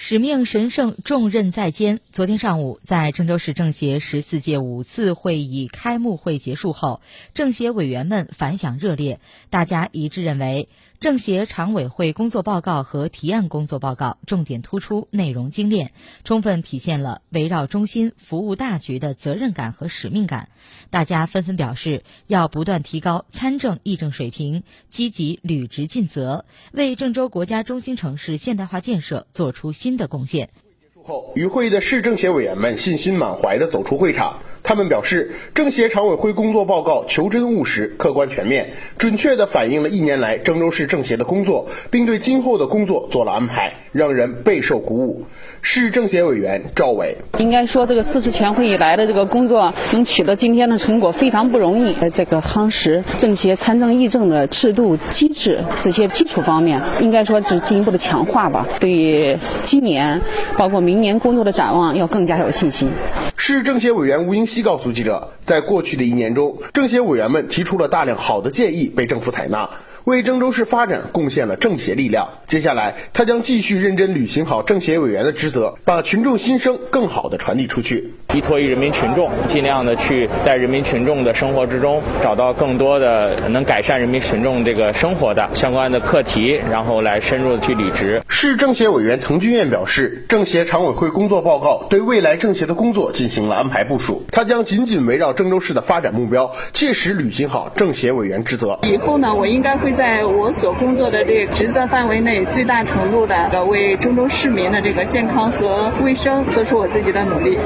使命神圣，重任在肩。昨天上午，在郑州市政协十四届五次会议开幕会结束后，政协委员们反响热烈，大家一致认为，政协常委会工作报告和提案工作报告重点突出，内容精炼，充分体现了围绕中心、服务大局的责任感和使命感。大家纷纷表示，要不断提高参政议政水平，积极履职尽责，为郑州国家中心城市现代化建设做出新。新的贡献结束。后，与会的市政协委员们信心满怀地走出会场。他们表示，政协常委会工作报告求真务实、客观全面，准确地反映了一年来郑州市政协的工作，并对今后的工作做了安排，让人备受鼓舞。市政协委员赵伟应该说，这个四次全会以来的这个工作能取得今天的成果非常不容易。这个夯实政协参政议政的制度机制这些基础方面，应该说是进一步的强化吧。对于今年，包括。明年工作的展望要更加有信心。市政协委员吴英熙告诉记者，在过去的一年中，政协委员们提出了大量好的建议，被政府采纳，为郑州市发展贡献了政协力量。接下来，他将继续认真履行好政协委员的职责，把群众心声更好地传递出去。依托于人民群众，尽量的去在人民群众的生活之中找到更多的能改善人民群众这个生活的相关的课题，然后来深入的去履职。市政协委员滕军彦表示，政协常委会工作报告对未来政协的工作进行了安排部署，他将紧紧围绕郑州市的发展目标，切实履行好政协委员职责。以后呢，我应该会在我所工作的这个职责范围内，最大程度的为郑州市民的这个健康和卫生做出我自己的努力。